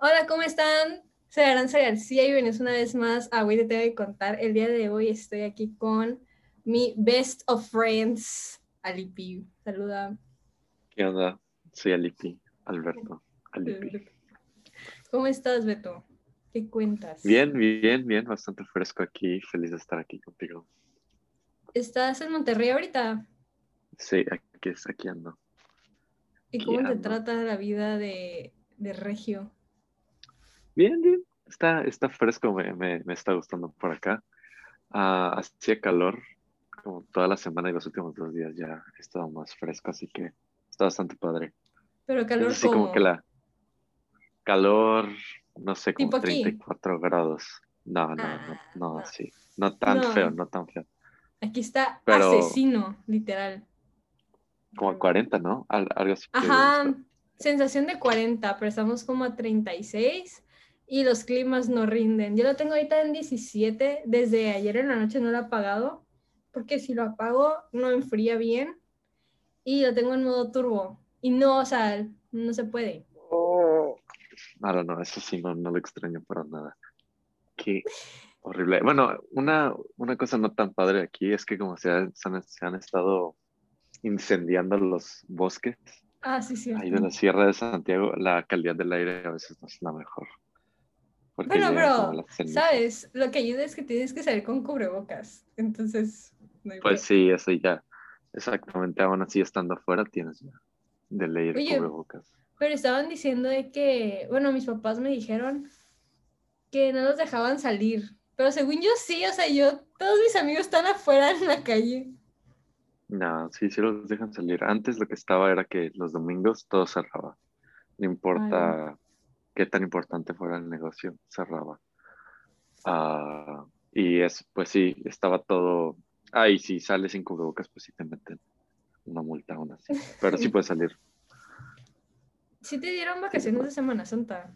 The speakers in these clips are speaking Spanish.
Hola, ¿cómo están? Soy Aranza García y vienes una vez más a Hoy Te Tengo que Contar. El día de hoy estoy aquí con mi best of friends, Alipi. Saluda. ¿Qué onda? Soy Alipi, Alberto. Alipi. ¿Cómo estás, Beto? ¿Qué cuentas? Bien, bien, bien, bastante fresco aquí. Feliz de estar aquí contigo. ¿Estás en Monterrey ahorita? Sí, aquí, aquí ando. ¿Y cómo te trata la vida de, de Regio? Bien, bien. Está, está fresco, me, me, me está gustando por acá. Uh, hacía calor como toda la semana y los últimos dos días ya he estado más fresco, así que está bastante padre. Pero calor sí, como que la calor, no sé, como 34 grados. No, no, no, Ah, no, no. sí. No tan No. feo, no tan feo. Aquí está Pero- asesino, literal. Como a 40, ¿no? Al- algo así. Ajá, sensación de 40, pero estamos como a 36 y los climas no rinden. Yo lo tengo ahorita en 17, desde ayer en la noche no lo he apagado, porque si lo apago no enfría bien y lo tengo en modo turbo. Y no, o sea, no se puede. No, no, no, eso sí, no, no lo extraño para nada. Qué horrible. Bueno, una, una cosa no tan padre aquí es que como se han, se han estado incendiando los bosques Ah, sí, sí. ahí de la Sierra de Santiago, la calidad del aire a veces no es la mejor. Bueno, pero, cenizas. ¿sabes? Lo que ayuda es que tienes que salir con cubrebocas. Entonces, no hay Pues sí, eso ya. Exactamente, aún así estando afuera tienes ya de ley el Oye, cubrebocas. Pero estaban diciendo de que, bueno, mis papás me dijeron que no los dejaban salir. Pero según yo sí, o sea, yo, todos mis amigos están afuera en la calle. No, sí, sí los dejan salir. Antes lo que estaba era que los domingos todo cerraba. No importa qué tan importante fuera el negocio, cerraba. Ah, y es, pues sí, estaba todo. Ah, y si sales sin cubrebocas, pues sí te meten una multa aún así. Pero sí puedes salir. Sí te dieron vacaciones de Semana Santa.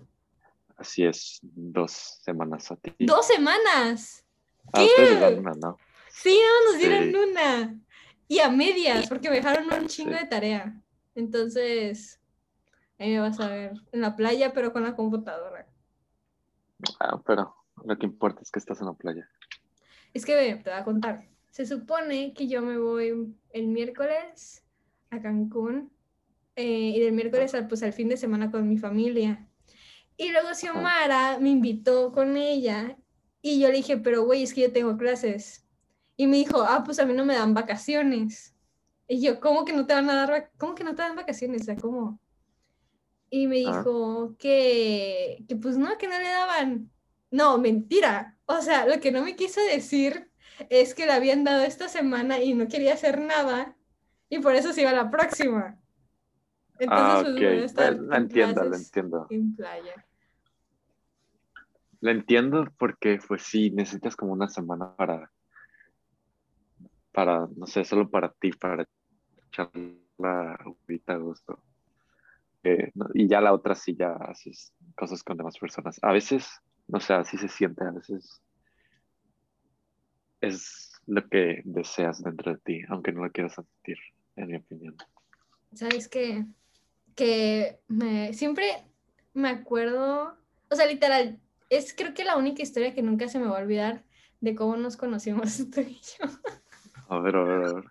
Así es, dos semanas a ti. ¡Dos semanas! Ah, les dan una, ¿no? Sí, no, nos Sí. dieron una. Y a medias, porque me dejaron un chingo de tarea. Entonces, ahí me vas a ver en la playa, pero con la computadora. Ah, pero lo que importa es que estás en la playa. Es que ve, te voy a contar. Se supone que yo me voy el miércoles a Cancún eh, y del miércoles al, pues, al fin de semana con mi familia. Y luego Xiomara me invitó con ella y yo le dije, pero güey, es que yo tengo clases. Y me dijo, ah, pues a mí no me dan vacaciones. Y yo, ¿cómo que no te van a dar, cómo que no te dan vacaciones? O sea, ¿cómo? Y me Ah. dijo que, que pues no, que no le daban. No, mentira. O sea, lo que no me quiso decir es que le habían dado esta semana y no quería hacer nada y por eso se iba a la próxima. Entonces, ah, pues estar La en entiendo, la entiendo. en playa. La entiendo porque, pues sí, necesitas como una semana para, para, no sé, solo para ti, para echarla ahorita a gusto. Eh, y ya la otra sí ya haces cosas con demás personas. A veces, no sé, así se siente, a veces es lo que deseas dentro de ti, aunque no lo quieras sentir, en mi opinión. ¿Sabes qué? Que me, siempre me acuerdo, o sea, literal, es creo que la única historia que nunca se me va a olvidar de cómo nos conocimos tú y yo. A ver, a ver, a ver.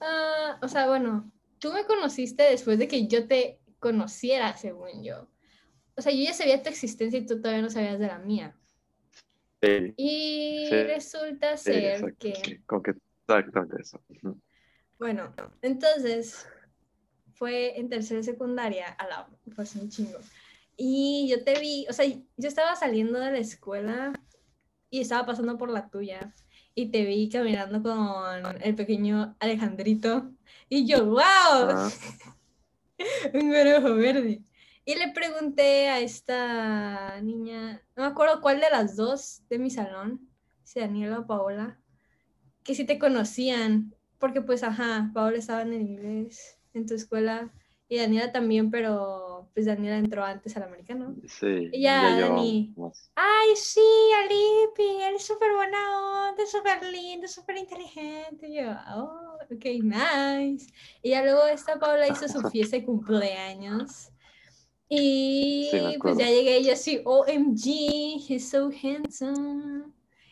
Ah, o sea, bueno, tú me conociste después de que yo te conociera, según yo. O sea, yo ya sabía tu existencia y tú todavía no sabías de la mía. Sí, Y Sí, resulta sí, ser exacto, que, como que exactamente eso. Bueno, entonces fue en tercera secundaria, a la, pues un chingo. Y yo te vi, o sea, yo estaba saliendo de la escuela y estaba pasando por la tuya y te vi caminando con el pequeño Alejandrito y yo, wow, Ah, un ojo verde. Y le pregunté a esta niña, no me acuerdo cuál de las dos de mi salón, si Daniela o Paola, que si te conocían, porque pues ajá, Paola estaba en el inglés en tu escuela y Daniela también, pero pues Daniela entró antes al americano. sí, Y ya, ya Dani. más. Ay, sí, Alipi, él es súper buena onda, súper lindo, súper inteligente. Y yo, oh, ok, nice. Y ya luego esta Paula hizo su fiesta de cumpleaños. Y Sí, pues ya llegué y yo así, OMG, he's so handsome.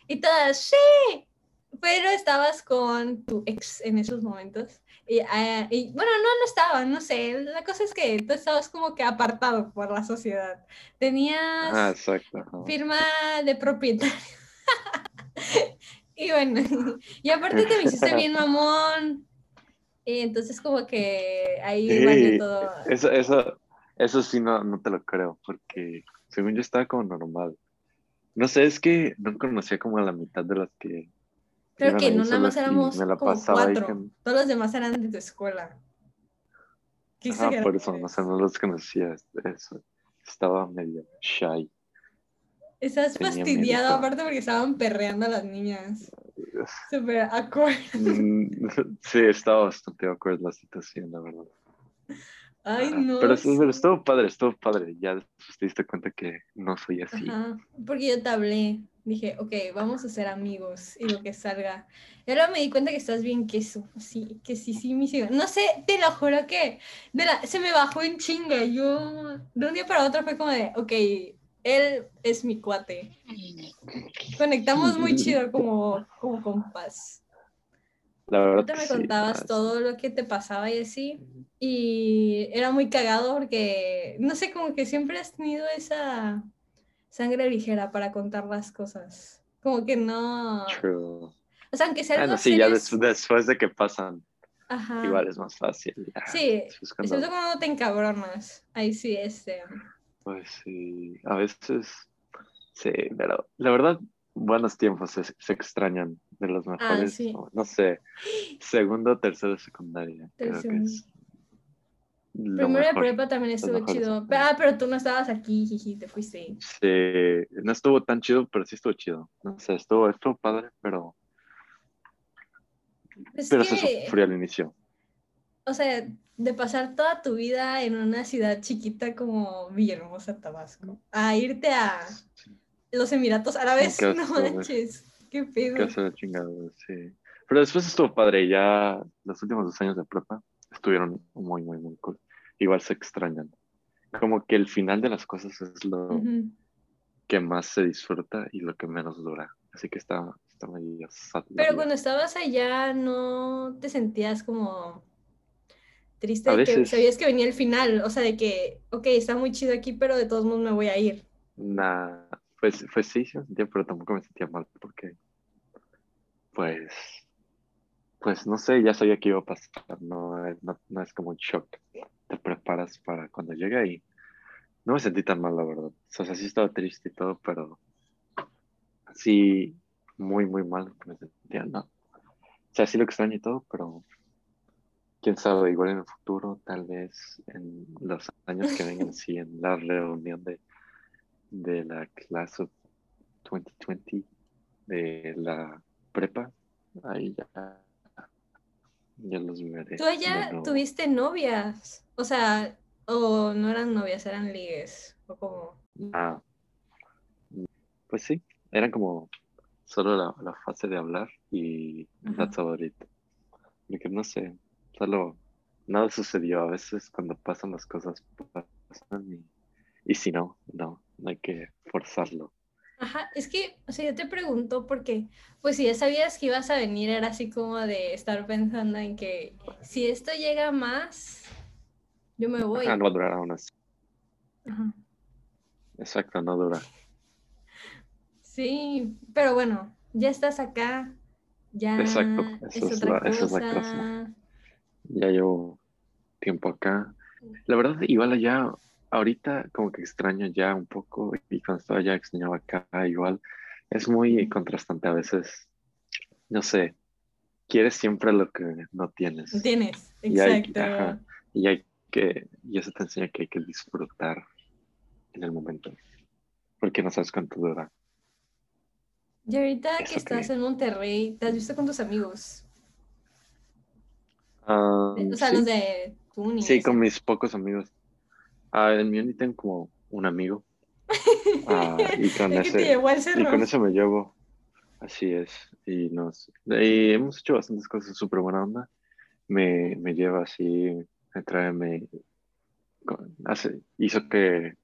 Y todas, sí. Pero estabas con tu ex en esos momentos. Y, ah, y, bueno, no, no estaba, no sé. La cosa es que tú estabas como que apartado por la sociedad. Tenías Ah, exacto. firma de propietario. y bueno, y aparte te me hiciste bien mamón. Y entonces como que ahí Sí, valió todo. Eso, eso, eso sí no, no te lo creo, porque según yo estaba como normal. No sé, es que no conocía como a la mitad de las que. Creo que no, nada más éramos me la como pasaba ahí cuatro. con- Todos los demás eran de tu escuela. Ajá, por eso, no sé, no los conocía. Eso. Estaba medio shy. Estás tenía fastidiado miedito. aparte porque estaban perreando a las niñas. Súper awkward. Mm, Sí, estaba bastante awkward la situación, la verdad. Ay, no. Pero, sí. pero estuvo padre, estuvo padre. Ya te diste cuenta que no soy así. Ajá, porque yo te hablé. Dije, ok, vamos a ser amigos y lo que salga. Y ahora me di cuenta que estás bien queso. Sí, que sí, sí, mi cigarro. No sé, te lo juro que de la- se me bajó en chinga. Yo de un día para otro fue como de, ok, él es mi cuate. Conectamos muy chido como, como compas. La verdad que me contabas todo lo que te pasaba y así. Y era muy cagado porque, no sé, como que siempre has tenido esa sangre ligera para contar las cosas. Como que no. True. O sea, aunque sea algo Bueno, sí, ya des- después de que pasan, Ajá. igual es más fácil. ya. Sí, excepto cuando te encabronas. Ahí sí, este. Pues sí, a veces, sí, pero la verdad, buenos tiempos se, se extrañan de los mejores, Ah, sí. no, no sé, segundo, tercero, secundaria, creo que Tercero. es Primero de prepa también estuvo mejores chido. Ah, pero tú no estabas aquí, jiji, te fuiste. Sí, no estuvo tan chido, pero sí estuvo chido. No sé, estuvo, estuvo padre, pero, Es pero se sufrió al inicio. O sea, de pasar toda tu vida en una ciudad chiquita como Villahermosa, Tabasco, a irte a los Emiratos Árabes, Qué no manches, qué pedo. la chingada, sí. Pero después estuvo padre, ya los últimos dos años de prepa estuvieron muy, muy, muy cool. Igual se extrañan. Como que el final de las cosas es lo Ujú. que más se disfruta y lo que menos dura. Así que está, está medio sad. Pero cuando estabas allá, ¿no te sentías como triste de que sabías que venía el final? O sea, de que, ok, está muy chido aquí, pero de todos modos me voy a ir. Nah, pues, pues sí, sentía, pero tampoco me sentía mal porque, pues, pues no sé, ya sabía que iba a pasar, no, es- no, no es como un shock. Te preparas para cuando llegue y no me sentí tan mal, la verdad. O sea, sí estaba triste y todo, pero sí, muy, muy mal me sentía, no. O sea, sí lo extraño y todo, pero quién sabe, igual en el futuro, tal vez en los años que vengan, sí, en la reunión de, de la clase of 2020, de la prepa, ahí ya, ya los veré. Tú allá tuviste novias, o sea, o no eran novias, eran ligues, o como... Ah, pues sí, eran como solo la, la fase de hablar y Ajá. that's about it. Porque no sé, solo nada sucedió. A veces cuando pasan las cosas pasan y, y si no, no, no hay que forzarlo. Ajá, es que, o sea, yo te pregunto porque, pues si ya sabías que ibas a venir, era así como de estar pensando en que si esto llega más, yo me voy. Ajá, no va a durar aún así. Ajá. Exacto, no dura. Sí, pero bueno, ya estás acá, ya Exacto, es otra la- esa es la cosa. Ya llevo tiempo acá. La verdad, igual allá, ahorita como que extraño ya un poco y cuando estaba allá extrañaba acá igual. Es muy contrastante a veces. No sé, quieres siempre lo que no tienes. Tienes, Y hay- exacto. ajá. Y hay que, y eso te enseña que hay que disfrutar en el momento. Porque no sabes cuánto dura. Y ahorita Eso que estás que- en Monterrey, ¿te has visto con tus amigos? Ah, O sea, sí, los de tu uni. sí, ese. con mis pocos amigos. Ah, en mi uni tengo como un amigo. Ah, y con te ese, y con eso me llevo. Así es. Y nos y hemos hecho bastantes cosas súper buena onda. Me, me lleva así, me trae, me, hace, hizo que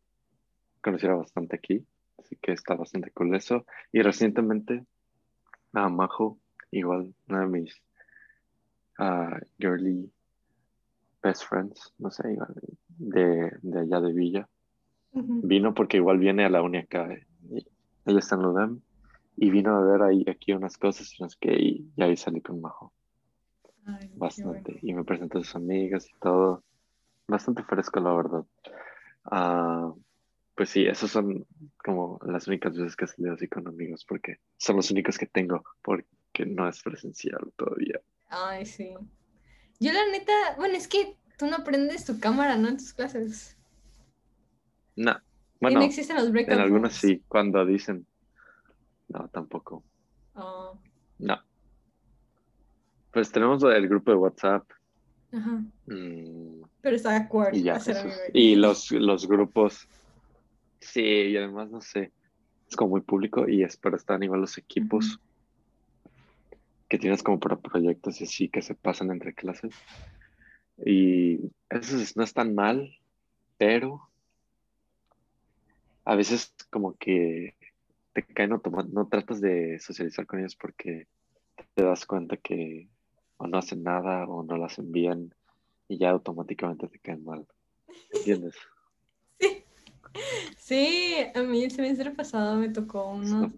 conociera bastante aquí, así que está bastante cool eso. Y recientemente, a Majo, igual, una de mis uh, girly best friends, no sé, de, de allá de Villa, vino porque igual viene a la uni acá, eh, ella está en Ludem, y vino a ver ahí aquí unas cosas y, que, y, y ahí salí con Majo. bastante. Y me presentó a sus amigas y todo. Bastante fresco, la verdad. Ah, pues sí, esas son como las únicas veces que he salido así con amigos, porque son los únicos que tengo, porque no es presencial todavía. Ay, sí. Yo la neta, bueno, es que tú no prendes tu cámara, ¿no? En tus clases. No. Bueno, no existen los breakouts. En algunos sí, cuando dicen. No, tampoco. Oh. No. Pues tenemos el grupo de WhatsApp. Ajá. Mm, Pero está de acuerdo. y ya, y los, los grupos. Sí, y además, no sé. Es como muy público y es para estar a nivel los equipos que tienes como para proyectos y así que se pasan entre clases. Y eso no es tan mal, pero a veces como que te caen automáticamente, no tratas de socializar con ellos porque te das cuenta que o no hacen nada o no lo hacen bien y ya automáticamente te caen mal. ¿Entiendes? Sí. Sí, a mí el semestre pasado me tocó unos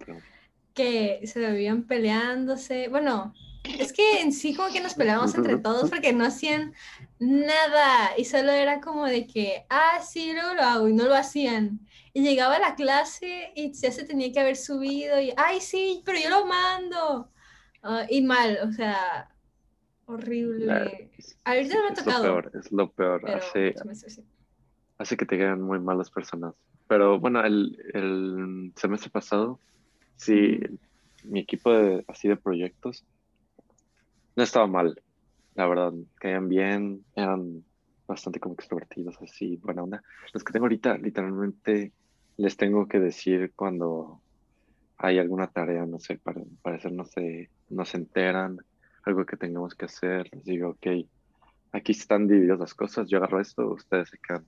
que se veían peleándose. Bueno, es que en sí como que nos peleábamos entre todos porque no hacían nada y solo era como de que, ah, sí, luego lo hago y no lo hacían. Y llegaba a la clase y ya se tenía que haber subido y, ay, sí, pero yo lo mando. Ah, y mal, o sea, horrible. Ahorita no me ha tocado. Es lo peor, es lo peor. Hace, hace que te queden muy malas personas. Pero bueno, el, el semestre pasado Sí, mi equipo de, así de proyectos no estaba mal, la verdad, caían bien, eran bastante como extrovertidos, así, buena onda. Los que tengo ahorita, literalmente, les tengo que decir cuando hay alguna tarea, no sé, para parecer no se, no se enteran, algo que tengamos que hacer, les digo, ok, aquí están divididas las cosas, yo agarro esto, ustedes se quedan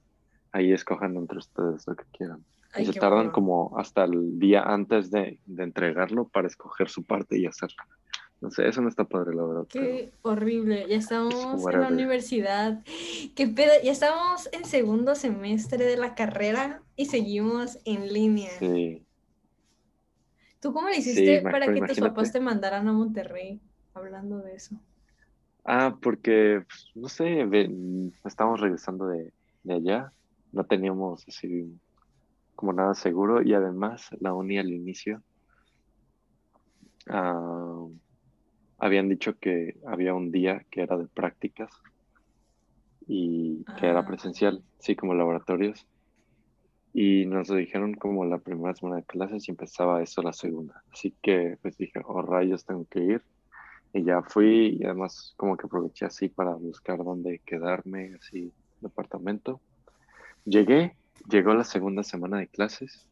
ahí, escojan entre ustedes lo que quieran y se tardan como hasta el día antes de, de, entregarlo para escoger su parte y hacerlo. No sé, eso no está padre, la verdad. Qué horrible. Ya estamos en la universidad. Qué pedo. Ya estamos en segundo semestre de la carrera y seguimos en línea. Sí. ¿Tú cómo le hiciste para que tus papás te mandaran a Monterrey? Hablando de eso. Ah, porque, pues, no sé, estamos regresando de, de allá. No teníamos así como nada seguro y además la uni al inicio ah, habían dicho que había un día que era de prácticas y que era ah. presencial, sí, como laboratorios. Y nos lo dijeron como la primera semana de clases y empezaba eso la segunda. Así que pues dije, oh rayos, tengo que ir. Y ya fui y además como que aproveché así para buscar dónde quedarme, así, departamento. Llegué llegó la segunda semana de clases.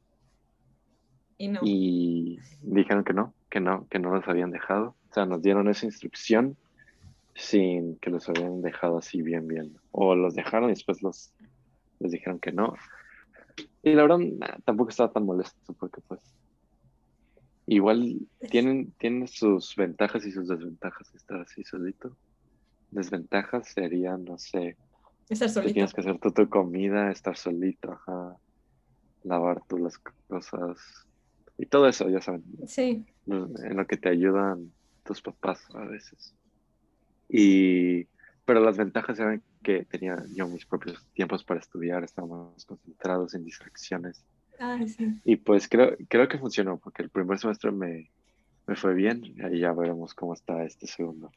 Y dijeron que no, que no, que no los habían dejado. O sea, nos dieron esa instrucción sin que los habían dejado así bien, bien. O los dejaron y después los, les dijeron que no. Y la verdad, tampoco estaba tan molesto porque pues igual tienen, tienen sus ventajas y sus desventajas estar así solito. Desventajas serían, no sé, Estar solito. Tienes que hacer tú tu comida, estar solito, ajá. Lavar tú las cosas. Y todo eso, ya saben. Sí. En lo que te ayudan tus papás a veces. Y, pero las ventajas eran que tenía yo mis propios tiempos para estudiar, estábamos concentrados en distracciones. Ah, sí. Y pues creo, creo que funcionó, porque el primer semestre me, me fue bien, y ahí ya veremos cómo está este segundo.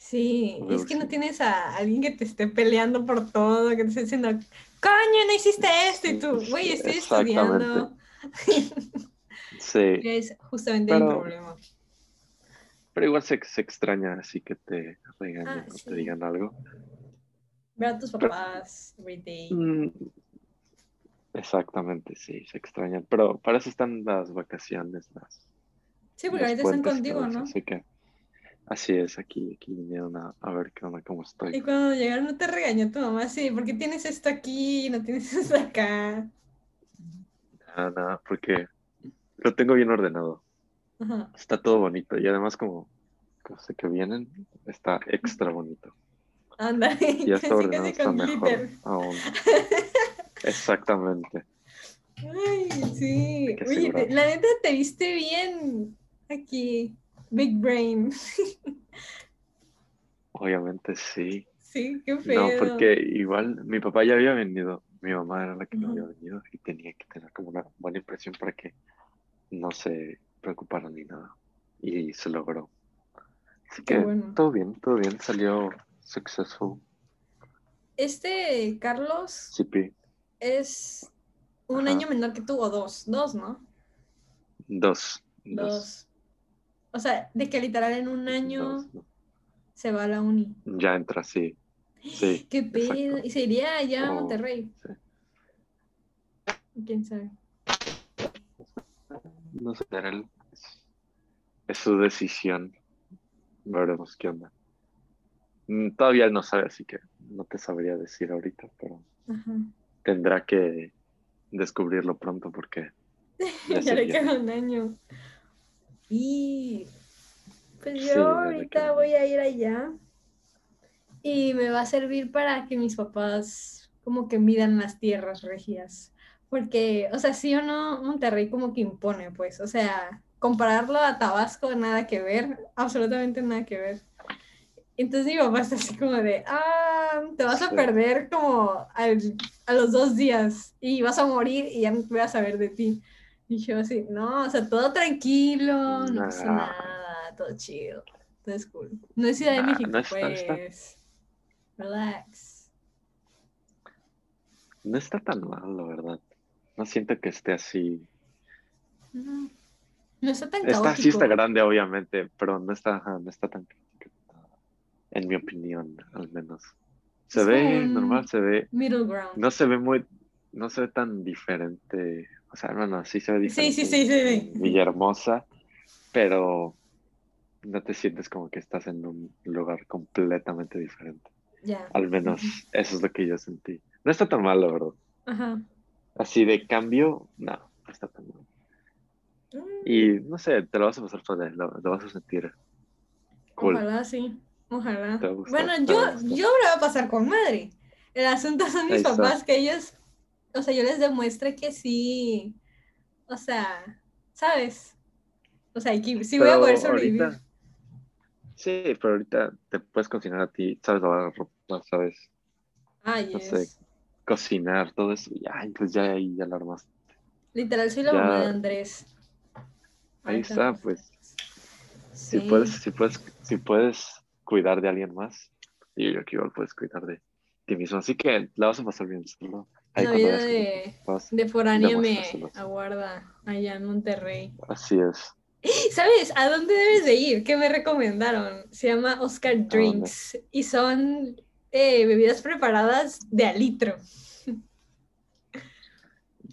Sí, es que no tienes a alguien que te esté peleando por todo, que te esté diciendo, coño, no hiciste esto, y tú, güey, estoy estudiando. Sí. Es justamente el problema. Pero igual se, se extraña así que te regañen ah, o te digan algo. Ver a tus papás every day. Mm, exactamente, sí, se extrañan. Pero para eso están las vacaciones, las. Sí, porque ahorita están contigo, ¿no? Así que Así es, aquí, aquí vinieron a, a ver qué onda, cómo Y estoy. cuando llegaron no te regañó tu mamá, sí, ¿por qué tienes esto aquí y no tienes esto acá? Nada, nada, porque lo tengo bien ordenado. Ajá. Está todo bonito y además como, como sé que vienen, está extra bonito. Ándale, Ya está ordenado, casi está mejor aún. Exactamente. Ay, sí. Oye, la neta te viste bien aquí. Big brain. Obviamente sí. Sí, qué No, feo. porque igual mi papá ya había venido, mi mamá era la que no había venido y tenía que tener como una buena impresión para que no se preocuparan ni nada. Y se logró. Así Qué que bueno. todo bien, todo bien, salió successful. Este Carlos es un Ajá. año menor que tú, o dos, dos, ¿no? dos. Dos. Dos. O sea, de que literal en un año se va a la uni. Ya entra, sí. Sí. ¿Qué pedo? Y se iría allá a Oh, Monterrey. sí. ¿Quién sabe? No sé, es, su decisión. Veremos qué onda. Mm, Todavía él no sabe, así que no te sabría decir ahorita, pero Ajá. tendrá que descubrirlo pronto porque ya Ya le queda un año. Y pues Sí, yo ya le ahorita voy a ir allá y me va a servir para que mis papás como que midan las tierras regias. Porque, o sea, sí o no, Monterrey como que impone, pues. O sea, compararlo a Tabasco, nada que ver, absolutamente nada que ver. Entonces mi papá está así como de, ah, te vas a perder como al- a los dos días y vas a morir y ya no voy a saber de ti. Y yo así, no, o sea, todo tranquilo, no pasa nada, todo chido, todo es cool. No es Ciudad de México, no está- no está- pues. Relax. no está tan mal, la verdad. No siento que esté así. No, no está tan Está, sí está caótico. grande, obviamente, pero no está, no está tan. En mi opinión, al menos. Se Es ve normal, se ve. Middle ground. No se ve muy. No se ve tan diferente. O sea, no, no, sí se ve Sí, diferente. sí, sí, en Villahermosa, pero no te sientes como que estás en un lugar completamente diferente. Ya. Al menos eso es lo que yo sentí. No está tan mal, la verdad. Ajá. Así de cambio, no, no está tan mal. Mm, Y no sé, te lo vas a pasar padre, lo, lo vas a sentir cool. Ojalá sí, ojalá. Gustar, bueno, yo, yo me la voy a pasar con madre. El asunto son mis Ahí está. papás, que ellos, o sea, yo les demuestre que sí, o sea, ¿sabes? O sea, que sí voy a poder sobrevivir. ahorita- sí, pero ahorita te puedes cocinar a ti, sabes lavar ropa, sabes Ay, no es. sé. cocinar, todo eso, ya, pues ya ahí ya lo armas. Literal, soy la Ya- mamá de Andrés. Ahí está, pues. Sí. Si puedes, si puedes, si puedes cuidar de alguien más, y yo que igual puedes cuidar de ti mismo. Así que la vas a pasar bien solo. Ahí La vida de, de foránea me aguarda allá en Monterrey. Así es. ¿Sabes a dónde debes de ir? ¿Qué me recomendaron? Se llama Oscar Drinks y son eh, bebidas preparadas de a litro.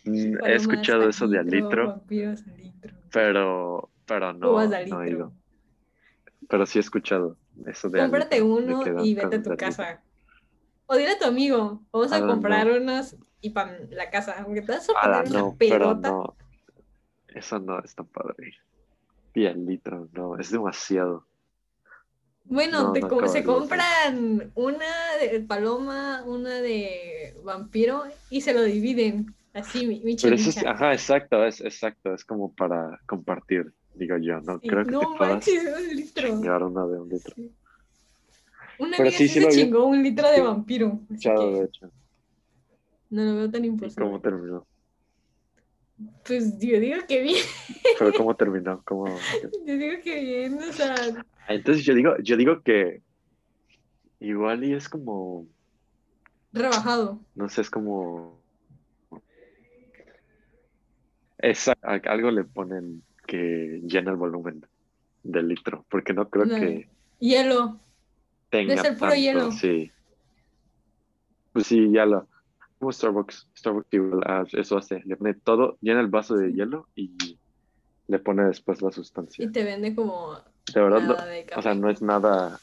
Mm, He Palomas escuchado eso de al litro, Vampiros a litro. pero, pero no, no he ido. Pero sí he escuchado eso de Cómprate litro, de uno y vete a tu casa. O dile a tu amigo, vamos a Ah, no. comprar unos y para la casa. Aunque te vas a Ala, poner una no, pero pedota. no. Eso no es tan padre. Y al litro, no, es demasiado. Bueno, No, te se compran una de paloma, una de vampiro y se lo dividen. Así, mi, mi Pero eso es, chimicha. ajá, exacto, es exacto, es como para compartir, digo yo, no Sí, creo que no te manches, un litro. una de un litro. Sí. Una Pero amiga sí, se vi. chingó un litro de vampiro. Escuchado, de hecho. no lo veo tan ¿Y imposible. cómo terminó? Pues yo digo que bien, Pero cómo terminó, cómo. yo digo que bien, o sea, Ah, Entonces yo digo, yo digo que igual y es como, rebajado. no sé, es como. Exacto, algo le ponen que llena el volumen del litro, porque no creo No. que Hielo. Tenga ser puro tanto, hielo. sí. Pues sí, ya lo. Como Starbucks, Starbucks igual, ah, eso hace, le pone todo, llena el vaso de hielo y le pone después la Y sustancia. te vende como De verdad, Nada de o sea, no es nada.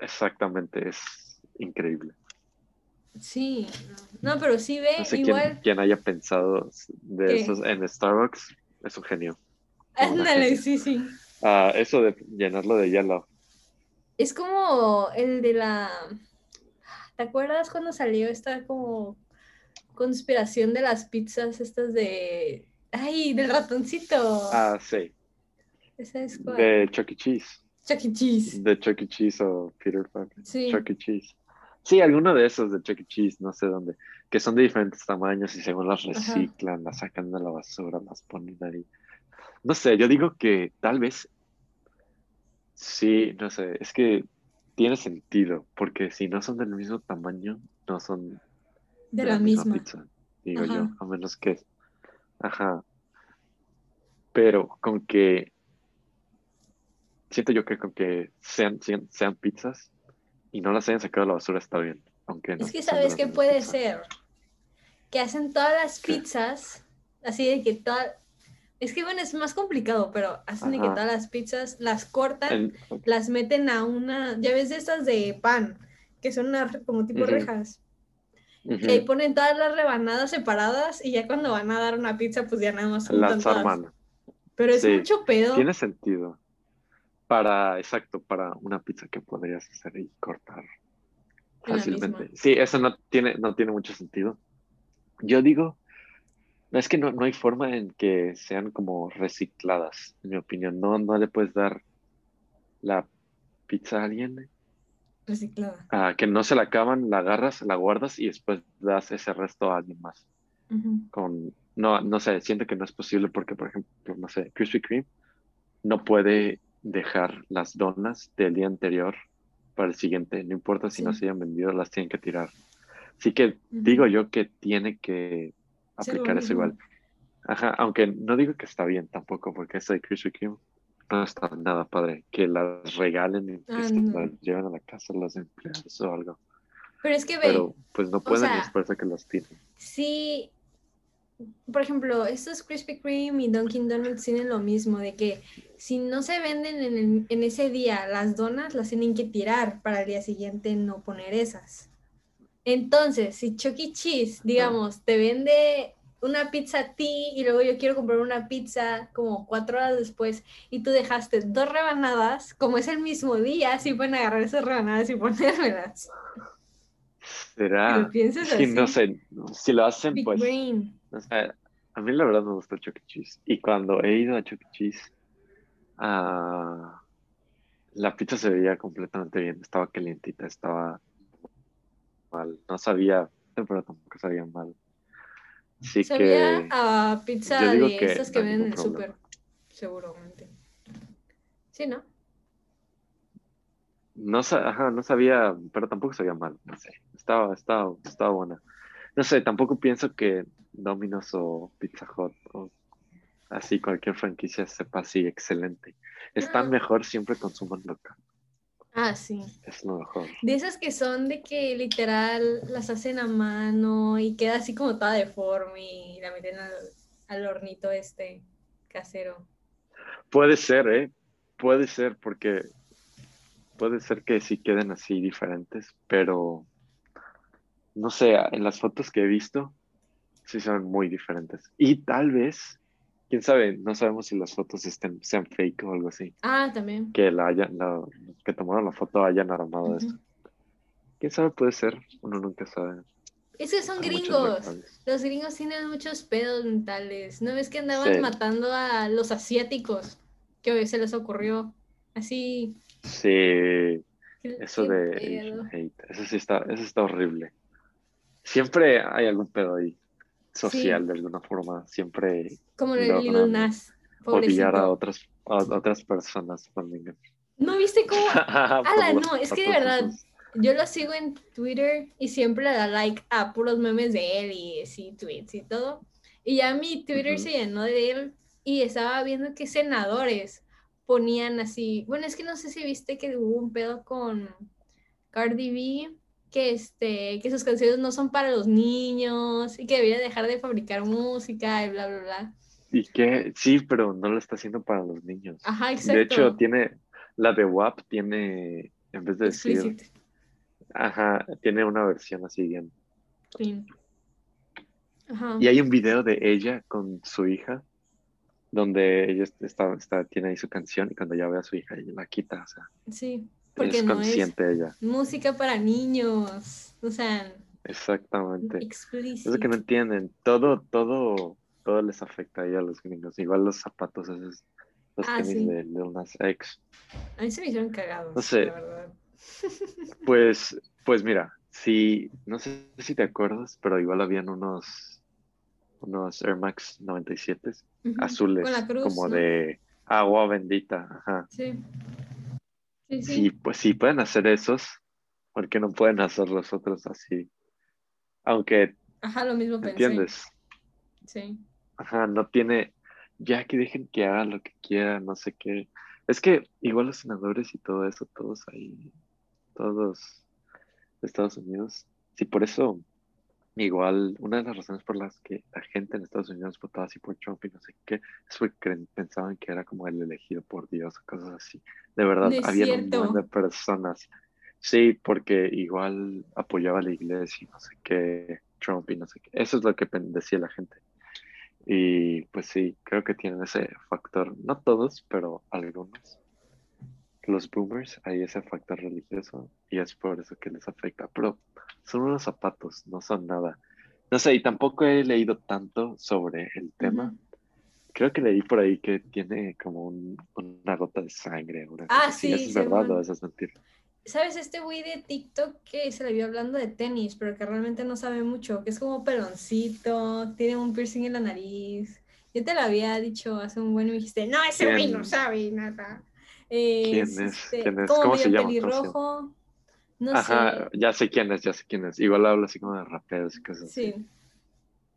Exactamente, es increíble. Sí, no, no, pero sí ve No sé igual. quién haya pensado de ¿Qué? esos en Starbucks, es un genio. Ándale, sí, sí. Ah, eso de llenarlo de hielo. Es como el de la. ¿Te acuerdas cuando salió esta como conspiración de las pizzas estas de. Ay, del ratoncito. Ah, sí, Esa es cuál. de Chuck E. Cheese. Chuck E. Cheese. De Chuck E. Cheese o Peter Pan. Sí. Chuck E. Cheese. Sí, alguno de esos de Chuck E. Cheese, no sé dónde, que son de diferentes tamaños y según las reciclan, las sacan de la basura, las ponen ahí. No sé, yo digo que tal vez sí, no sé, es que tiene sentido, porque si no son del mismo tamaño, no son De la misma. pizza, digo Ajá. yo, a menos que, ajá. Pero con que siento yo que con que sean, sean, sean pizzas y no las hayan sacado de la basura está bien, aunque no Es que sabes misma puede pizza. ser. Que hacen todas las ¿Qué? pizzas, así de que todas. Es que bueno, es más complicado, pero hacen de que Ajá. todas las pizzas las cortan, En- las meten a una. Ya ves de estas de pan, que son una como tipo Ujú. rejas. ujú, Y ahí ponen todas las rebanadas separadas y ya cuando van a dar una pizza, pues ya nada más las arman. Pero es Sí. mucho pedo. Tiene sentido. Para, exacto, para una pizza que podrías hacer y cortar fácilmente. Sí, eso no tiene, no tiene mucho sentido. Yo digo, no es que no, no hay forma en que sean como recicladas, en mi opinión. No, no le puedes dar la pizza a alguien Reciclada. ah, que no se la acaban, la agarras, la guardas y después das ese resto a alguien más. Con, no, no sé, siento que no es posible porque, por ejemplo, no sé, Krispy Kreme no puede dejar las donas del día anterior para el siguiente. No importa si no se hayan vendido, las tienen que tirar. Así que digo yo que tiene que Aplicar eso igual. Ajá, aunque no digo que está bien tampoco, porque eso de Krispy Kreme no está nada padre. Que las regalen y que Ah, se no. las lleven a la casa los empleados o algo. Pero es que ve, Pero pues no pueden y sea, que los tiran. Sí, por ejemplo, estos Krispy Kreme y Dunkin' Donuts tienen lo mismo, de que si no se venden en, el- en ese día las donas, las tienen que tirar para el día siguiente no poner esas. Entonces, si Chuck E. Cheese, digamos, te vende una pizza a ti y luego yo quiero comprar una pizza como cuatro horas después y tú dejaste dos rebanadas, como es el mismo día, sí pueden agarrar esas rebanadas y ponérmelas. Será. piensas Sí, no así, sé. Si lo hacen, Big pues. brain. O sea, a mí la verdad me gusta Chuck E. Cheese. Y cuando he ido a Chuck E. Cheese, ah, la pizza se veía completamente bien. Estaba calientita, estaba mal. No sabía, pero tampoco sabía mal. Así Sabía que a pizza de que esas que no venden en el súper, seguramente. Sí, ¿no? no, ajá, no sabía, pero tampoco sabía mal. No sé, estaba, estaba, estaba buena. No sé, tampoco pienso que Domino's o Pizza Hut o así cualquier franquicia sepa así excelente. Están No. mejor siempre consuman local. Ah, sí. Es lo mejor. De esas que son de que literal las hacen a mano y queda así como toda deforme y la meten al, al hornito este casero. Puede ser, ¿eh? Puede ser, porque puede ser que sí queden así diferentes, pero no sé, en las fotos que he visto, sí son muy diferentes. Y tal vez, quién sabe, no sabemos si las fotos estén, sean fake o algo así. Ah, también. Que la hayan, la- que tomaron la foto hayan armado esto. Ujú. Quién sabe, puede ser, uno nunca sabe. Es que son Hay gringos. Los gringos tienen muchos pedos mentales. ¿No ves que andaban Sí. matando a los asiáticos? Que hoy se les ocurrió. Así. Sí, ¿qué- eso de hate, eso sí está, eso está horrible. Siempre hay algún pedo ahí social Sí. de alguna forma, siempre Como el Lil Nas. odiar a otras, a otras personas. ¿No viste cómo? Ala, no, es que de verdad, yo lo sigo en Twitter y siempre le da like a puros memes de él y sí, tweets y todo. Y ya mi Twitter se llenó de él y estaba viendo que senadores ponían así. Bueno, es que no sé si viste que hubo un pedo con Cardi B, que, este, que sus canciones no son para los niños y que debería dejar de fabricar música y bla, bla, bla. ¿Y qué? Sí, pero no lo está haciendo para los niños. Ajá, exacto. De hecho, tiene, la de WAP tiene, en vez de decir, Explicit. ajá, tiene una versión así bien. Clean. Ajá. Y hay un video de ella con su hija, donde ella está, está, tiene ahí su canción y cuando ya ve a su hija, ella la quita, o sea, Sí, porque es no es consciente ella. música para niños. O sea, Exactamente. explícito. Eso que no entienden, todo, todo, todo les afecta ahí a los gringos. Igual los zapatos esos, los Ah, tenis sí. de Lil Nas X. A mí se me hicieron cagados, No sé. la verdad. Pues, pues mira, si, no sé si te acuerdas, pero igual habían unos, unos Air Max 97 Ujú, azules, Con la cruz, como ¿no? de agua bendita. Ajá. Sí. Sí, sí. Sí, pues sí, pueden hacer esos, porque no pueden hacer los otros así. Aunque, Ajá, lo mismo pensé. ¿entiendes? Sí. Ajá, no tiene, ya que dejen que haga lo que quiera, no sé qué. Es que igual los senadores y todo eso, todos ahí, todos Estados Unidos. Sí, por eso, igual, una de las razones por las que la gente en Estados Unidos votaba así por Trump y no sé qué, es porque pensaban que era como el elegido por Dios o cosas así. De verdad, No había un montón de personas. Sí, porque igual apoyaba a la iglesia y no sé qué, Trump y no sé qué. Eso es lo que decía la gente. Y pues sí, creo que tienen ese factor, no todos, pero algunos. Los boomers, hay ese factor religioso y es por eso que les afecta. Pero son unos zapatos, no son nada. No sé, y tampoco he leído tanto sobre el tema. Creo que leí por ahí que tiene como un- una gota de sangre. Una Ah, sí, ¿Eso es verdad o eso es mentira? ¿Sabes este güey de TikTok que se le vio hablando de tenis, pero que realmente no sabe mucho? Que es como peloncito, tiene un piercing en la nariz. Yo te lo había dicho hace un buen y me dijiste, no, ese güey no sabe nada. Eh, ¿Quién es, es? este, ¿Quién es? ¿Cómo se llama? ¿Cómo se llama? pelirrojo. No Ajá, sé. ya sé quién es, ya sé quién es. Igual hablo así como de raperos y cosas así. Sí,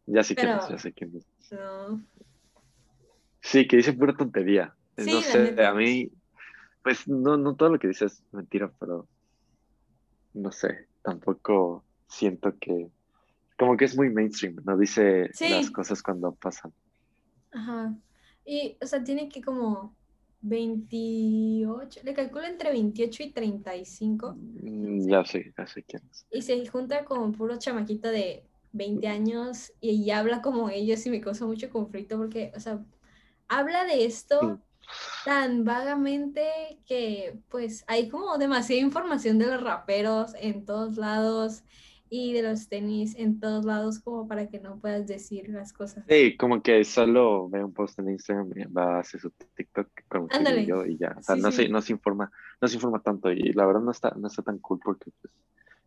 Ya sé quién es, ya sé quién es. no. Sí, que dice pura tontería. Sí, no sé, neta. a mí, pues no, no todo lo que dice es mentira, pero no sé, tampoco siento que, como que es muy mainstream, no dice Sí. las cosas cuando pasan. Ajá. Y, o sea, tiene que como 28, le calculo entre 28 y 35. Mm, Ya sé, ya sé quién es. Y se junta con puro chamaquito de 20 años y, ya habla como ellos y me causa mucho conflicto porque, o sea, habla de esto Mm. tan vagamente que pues hay como demasiada información de los raperos en todos lados y de los tenis en todos lados como para que no puedas decir las cosas. Sí, como que solo ve un post en Instagram y va a hacer su TikTok que Ándale. yo y ya. O sea, Sí, no, sí. Se, no se informa, no se informa tanto y la verdad no está, no está tan cool porque pues,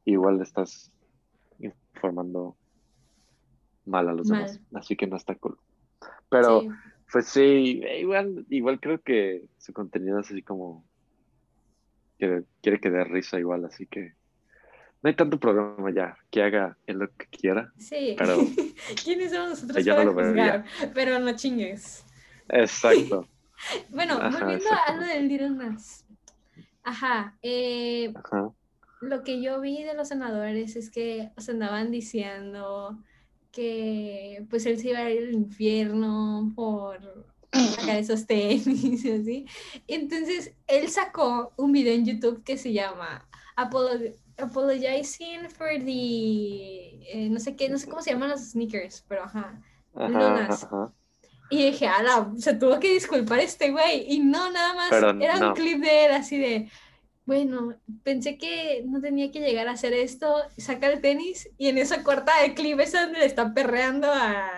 igual le estás informando mal a los Mal. demás. Así que no está cool. Pero Sí. pues sí, eh, igual, igual creo que su contenido es así como que quiere que dé risa igual, así que no hay tanto problema ya, que haga él lo que quiera. Sí. Pero- ¿Quiénes somos nosotros no para veo juzgar? Pero no chingues. Exacto. Bueno, Ajá, volviendo a lo del Little Nas. Ajá, eh, Ajá. lo que yo vi de los senadores es que se andaban diciendo que pues él se iba a ir al infierno por sacar esos tenis y así. Entonces, él sacó un video en YouTube que se llama Apolo- Apologizing for the eh, no sé qué, no sé cómo se llaman los sneakers, pero ajá. Ajá, Lunas. ajá. Y dije, ala, se tuvo que disculpar este güey. Y no, nada más Pero era no. un clip de él así de, bueno, pensé que no tenía que llegar a hacer esto, saca el tenis y en esa corta de clip es donde le está perreando a,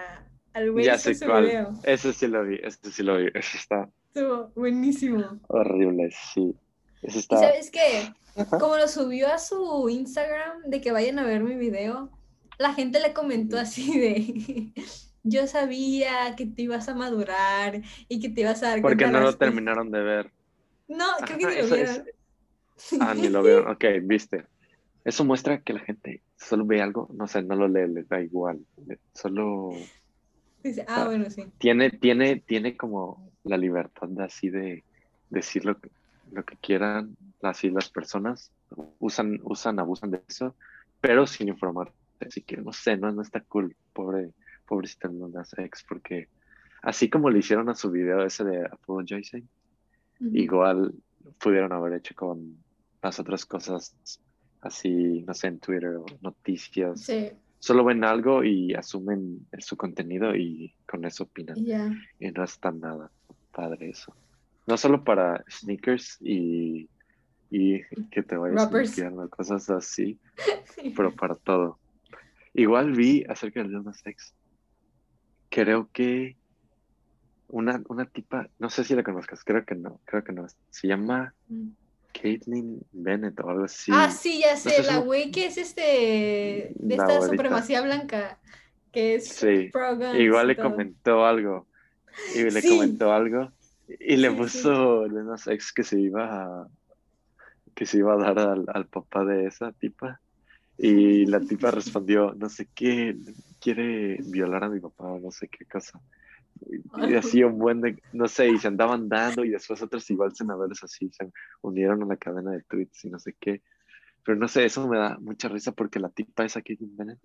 al güey Ya ese en sé su cuál. video. Ese sí lo vi, ese sí lo vi. Ese está Estuvo buenísimo. horrible, sí. ¿Y sabes qué? Ajá. Como lo subió a su Instagram de que vayan a ver mi video, la gente le comentó así de, yo sabía que te ibas a madurar y que te ibas a dar Porque no lo las cosas". terminaron de ver. No, creo que ni lo eso es- vieron. Ah, ni lo vieron. Ok, viste. Eso muestra que la gente solo ve algo, no sé, no lo lee, les da igual. Solo Dice, ah, sea, bueno, sí. tiene, tiene, tiene como la libertad de así de decir lo que, lo que quieran, así las personas usan, usan, abusan de eso, pero sin informar. Así que no sé, no, no está cool, pobre, pobrecita Luna ex, porque así como le hicieron a su video ese de Apologizing, igual pudieron haber hecho con las otras cosas así, no sé, en Twitter o noticias. Sí. Solo ven algo y asumen su contenido y con eso opinan. Y no está nada padre eso. No solo para sneakers y, y que te vayas limpiando, cosas así, pero para todo. Igual vi acerca de Lil Nas X. Creo que una, una tipa, no sé si la conozcas, creo que no, creo que no. Se llama Mm. Caitlyn Bennett o algo así. Ah, sí, ya sé, la güey que es este, de esta supremacía blanca, que es Sí, Igual le todo. comentó algo. Y le Sí. comentó algo. Y le Sí, sí. puso Lil Nas X que se iba a, que se iba a dar al, al papá de esa tipa. Y la tipa respondió, no sé qué, quiere violar a mi papá no sé qué cosa. Y así un buen de, no sé, y se andaban dando y después otros igual senadores así se unieron a la cadena de tweets y no sé qué. Pero no sé, eso me da mucha risa porque la tipa esa que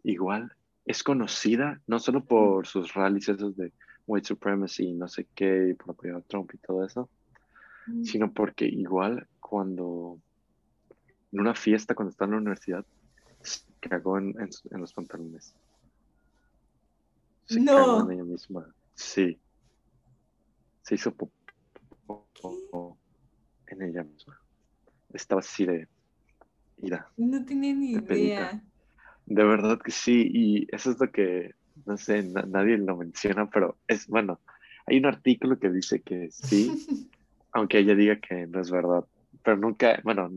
igual es conocida no solo por sus rallies esos de white supremacy y no sé qué, y por apoyar a Trump y todo eso, Mm. sino porque igual cuando en una fiesta cuando estaba en la universidad se cagó en, en los pantalones. Se No. cagó en ella misma. Sí. Se hizo popó en ella misma. Estaba así de ira. No tenía ni de idea. De verdad que sí, y eso es lo que, no sé, na- nadie lo menciona, pero es, bueno, hay un artículo que dice que sí, aunque ella diga que no es verdad, pero nunca, bueno,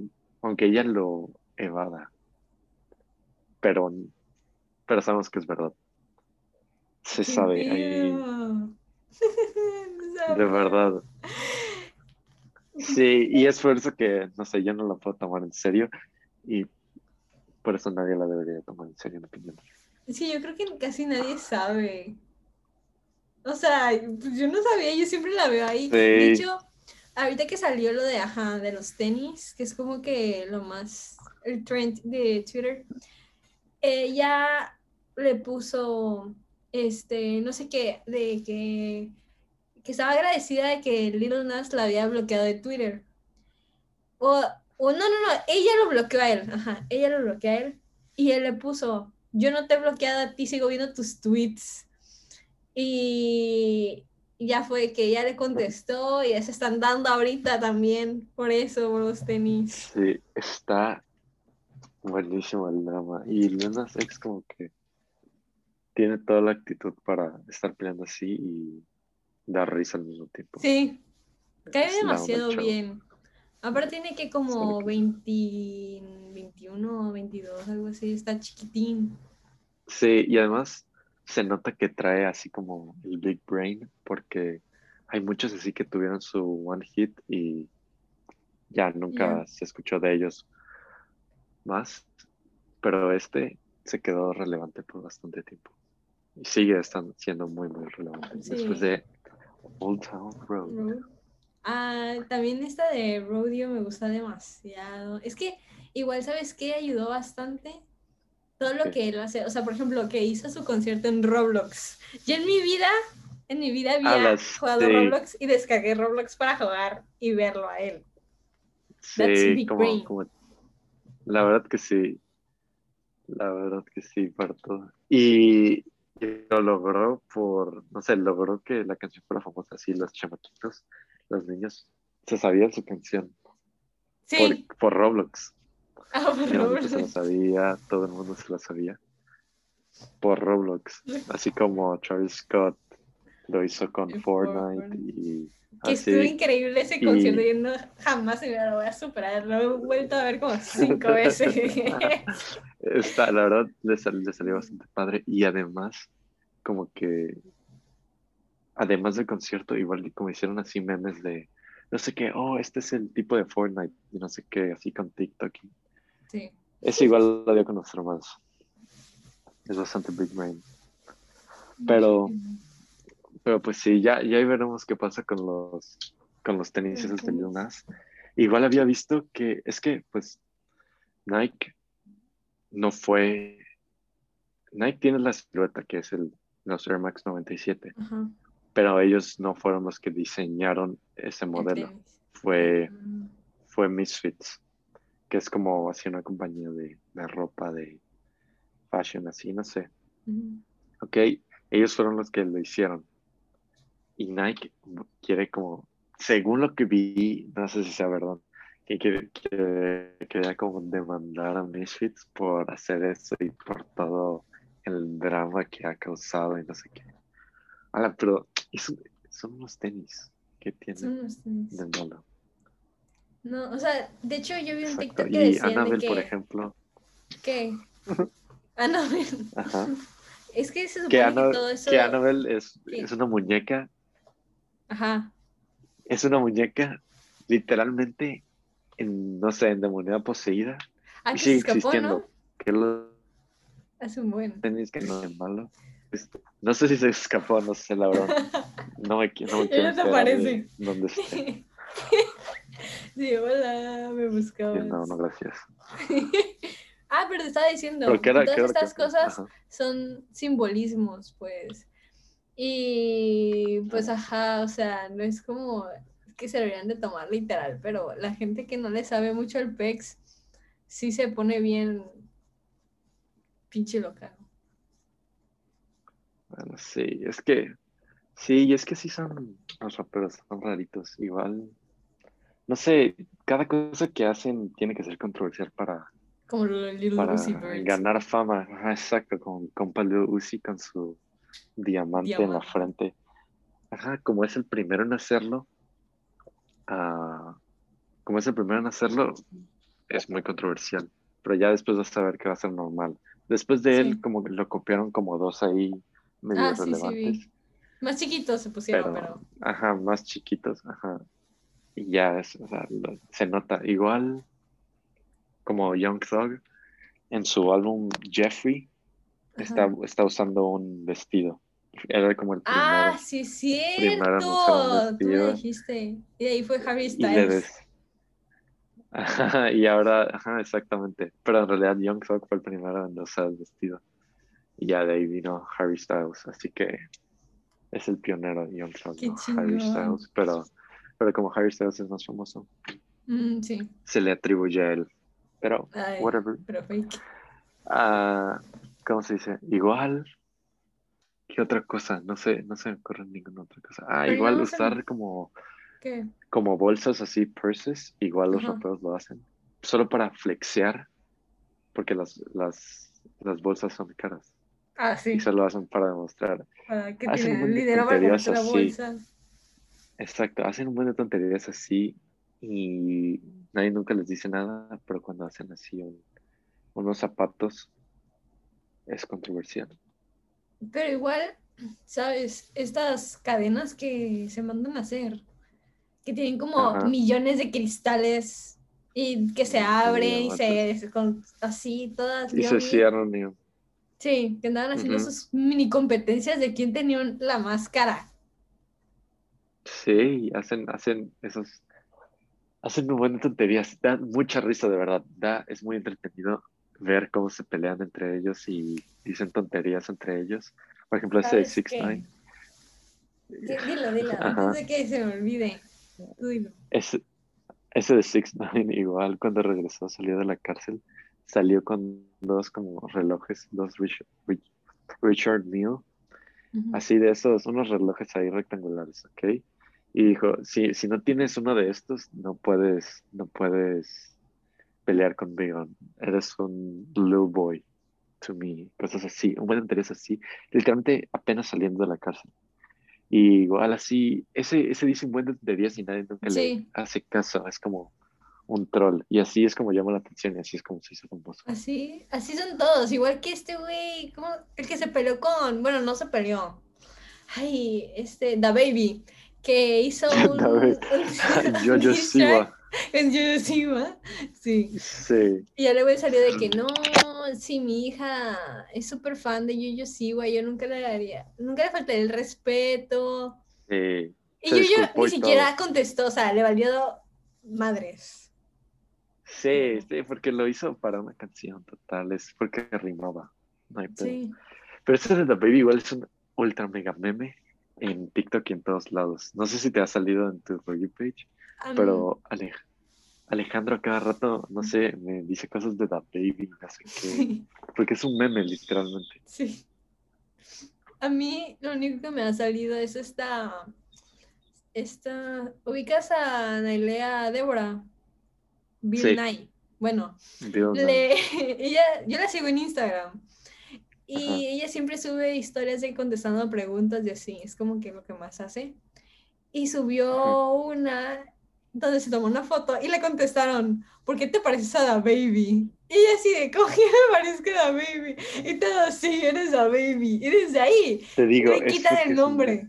aunque ella lo evada, pero, pero sabemos que es verdad. Se Qué sabe, ahí, de verdad. Sí, y es por eso que, no sé, yo no la puedo tomar en serio y por eso nadie la debería tomar en serio, en mi opinión. Sí, yo creo que casi nadie sabe. O sea, pues yo no sabía, yo siempre la veo ahí. De hecho, ahorita que salió lo de, ajá, de los tenis, que es como que lo más, el trend de Twitter, ella le puso, este, no sé qué, de que, que estaba agradecida de que Lil Nas la había bloqueado de Twitter. O, o no, no, no, ella lo bloqueó a él, ajá, ella lo bloqueó a él y él le puso, yo no te he bloqueado a ti, sigo viendo tus tweets. Y ya fue que ella le contestó y ya se están dando ahorita también por eso, por los tenis. Sí, está buenísimo el drama. Y Lil Nas X como que tiene toda la actitud para estar peleando así y dar risa al mismo tiempo. Sí, cae demasiado bien. Aparte tiene que como Sabe que- 20, 21 o 22, algo así, está chiquitín. Sí, y además se nota que trae así como el big brain, porque hay muchos así que tuvieron su one hit y ya nunca se escuchó de ellos más, pero este se quedó relevante por bastante tiempo y sigue estando, siendo muy, muy relevante Sí. después de Old Town Road. Road. Ah, también esta de Rodeo me gusta demasiado. Es que igual, ¿sabes qué? Ayudó bastante todo lo que él hace. O sea, por ejemplo, que hizo su concierto en Roblox. Yo en mi vida, en mi vida había jugado sí. Roblox y descargué Roblox para jugar y verlo a él. That's Sí, como, como- la verdad que sí, la verdad que sí, para todo. Y lo logró por, no sé, logró que la canción fuera famosa, así los chamaquitos, los niños, se sabían su canción Sí, por, por Roblox. ah, por Mi abuelito se Roblox. sabía, todo el mundo se la sabía por Roblox, así como Travis Scott lo hizo con Y Fortnite Fortnite. y Que así. estuvo increíble ese Y- concierto. Yo no, jamás me lo voy a superar. Lo he vuelto a ver como cinco veces. Está, la verdad, le, sal- le salió bastante padre y además, como que, además del concierto, igual como hicieron así memes de, no sé qué, oh, este es el tipo de Fortnite y no sé qué, así con TikTok. Sí. Eso igual lo dio a conocer más. Es bastante Big Brain. Pero, pero pues sí, ya, ya veremos qué pasa con los, con los tenis esos de Lil Nas. Igual había visto que, es que, pues, Nike no fue. Nike tiene la silueta que es el, los Air Max 97, Ajá. Pero ellos no fueron los que diseñaron ese el modelo. Fue, Mm, fue Misfits, que es como así una compañía de, de ropa, de fashion, así, no sé. ujú. Ok, ellos fueron los que lo hicieron. Y Nike quiere como, según lo que vi, no sé si sea verdad, que quiere, quiere- quería como demandar a Misfits por hacer eso y por todo el drama que ha causado y no sé qué. Ahora, pero es son unos tenis que Son tienen unos tenis. de malo. No, o sea, de hecho yo vi un Exacto. TikTok que Y decían de Annabelle, que... por ejemplo, ¿Qué? Annabelle. ajá, Es que se supone que, todo eso... que Annabelle es, es una muñeca Ajá. es una muñeca literalmente, en, no sé, endemoniada poseída. Ah, y sigue escapó, existiendo. ¿no? Que los Hace un buen. tenis que no es malo. Es- No sé si se escapó, no sé, la verdad. No me, no me quiero aparece. dónde esté. Sí, hola, me buscabas. Sí, no, no, gracias. ah, pero te estaba diciendo, Pero ¿qué era- todas estas que- cosas ajá. son simbolismos, pues. Y pues, ajá, o sea, no es como que se deberían de tomar literal, pero la gente que no le sabe mucho al PEX sí se pone bien pinche loca. Bueno, sí, es que, sí, y es que sí son los raperos, son raritos. Igual, no sé, cada cosa que hacen tiene que ser controversial para, Como lo de Little para Uzi Vert. ganar fama. Ajá, exacto, con compa Lil Uzi con su diamante, en la frente. Ajá, como es el primero en hacerlo, ah, como es el primero en hacerlo, es muy controversial. Pero ya después vas a ver que va a ser normal. Después de él, Sí. como lo copiaron como dos ahí medio Ah, sí, sí, relevantes. vi. Más chiquitos se pusieron, pero, pero... ajá, más chiquitos, ajá. Y ya es, o sea, lo- se nota. Igual como Young Thug, en su álbum Jeffrey, está, está usando un vestido. Era como el primero. Ah, sí, es primero en cierto. Tú me dijiste. Y de ahí fue Harry Styles. Ajá, y ahora, ajá, exactamente. Pero en realidad Young Thug fue el primero en usar el vestido. Y ya de ahí vino Harry Styles. Así que es el pionero Young Thug, Qué ¿no? Harry. Styles. Pero, pero como Harry Styles es más famoso, Mm, sí. se le atribuye a él. Pero, Ay, whatever. pero fake. Ah, ¿cómo se dice? Igual. ¿Qué otra cosa? No sé, no se me ocurre ninguna otra cosa. Ah, Pero igual usar como, ¿Qué? como bolsas así, purses, igual los Ajá. raperos lo hacen. Solo para flexear, porque las, las, las bolsas son caras. Ah, sí. Y solo hacen para demostrar. Para hacen un dinero para la bolsa. Exacto, hacen un buen de tonterías así y nadie nunca les dice nada, pero cuando hacen así un- unos zapatos es controversial. Pero igual, ¿sabes? Estas cadenas que se mandan a hacer, que tienen como Ajá. millones de cristales y que se abren y se con, así todas. Y se cierran Sí, que andaban haciendo Ujú. sus mini competencias de quién tenía la máscara. Sí, hacen, hacen esos, hacen un buen de tonterías, da mucha risa de verdad, da, es muy entretenido ver cómo se pelean entre ellos y dicen tonterías entre ellos. Por ejemplo, ese de ¿Sabes Six qué? Nine, Di- Dilo, dilo, Ajá. antes de que se me olvide. Tú dilo. ese, ese de Six Nine igual cuando regresó, salió de la cárcel, salió con dos como relojes, dos Richard, Rich- Richard Mille, Ujú. así de esos, unos relojes ahí rectangulares, ¿ok? Y dijo, si, si no tienes uno de estos, no puedes, no puedes pelear conmigo. Eres un little boy to me. Cosas así, un buen interés así. Literalmente apenas saliendo de la cárcel. Y igual así, ese, ese dice un buen de días y nadie nunca le Sí. hace caso. Es como un troll. Y así es como llama la atención y así es como se hizo famoso. Así, así son todos, igual que este güey, ¿cómo? El que se peleó con, bueno, no se peleó. Ay, este, The Baby, que hizo un, Da Yo, yo sí, en Yo Siwa, sí. Sí. Y ya luego salió de que no, si mi hija es súper fan de Yo Siwa, yo nunca le daría, nunca le faltaría el respeto. sí. Y Yuyo ni siquiera contestó, o sea, le valió madres. Sí, sí, porque lo hizo para una canción total, es porque rimaba. No hay. Sí. Pero ese de The Baby igual es un ultra mega meme en TikTok y en todos lados. No sé si te ha salido en tu You page, pero Alej- Alejandro cada rato, no sé, me dice cosas de The Baby, no sé qué, porque es un meme literalmente. Sí. A mí lo único que me ha salido es esta. Esta. ¿Ubicas a Nailea Débora? Bill Sí. Nye. Bueno, le, ella, yo la sigo en Instagram. Y Ajá. ella siempre sube historias de contestando preguntas y así. Es como que lo que más hace. Y subió una donde se tomó una foto y le contestaron, ¿por qué te pareces a Da Baby? Y ella así de, ¿cómo que me parezco a Da Baby? Y todo, sí, eres Da Baby. Y desde ahí, Te digo, es quitan el nombre.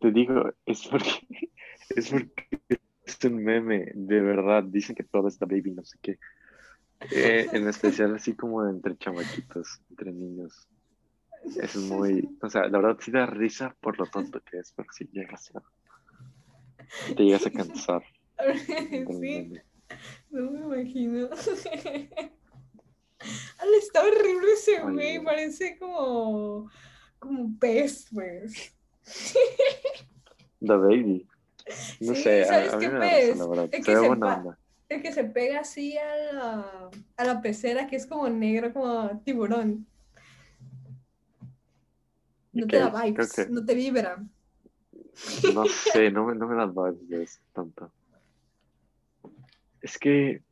Te digo, es porque es porque es un meme, de verdad. Dicen que todo es Baby, no sé qué. Eh, en especial así como entre chamaquitos, entre niños. Es muy, o sea, la verdad sí da risa por lo tonto que es, pero sí llegas a, te llegas a cansar sí, no me imagino. Está horrible ese güey, parece como, como un pez, pues. The Baby. No Sí, sé, a, ¿sabes a mí qué da pez? El Se que. El que se pega así a la, a la pecera, que es como negro, como tiburón. No te da vibes, no te vibra. No sé, no me, no me das vibes de eso tanto. Es que,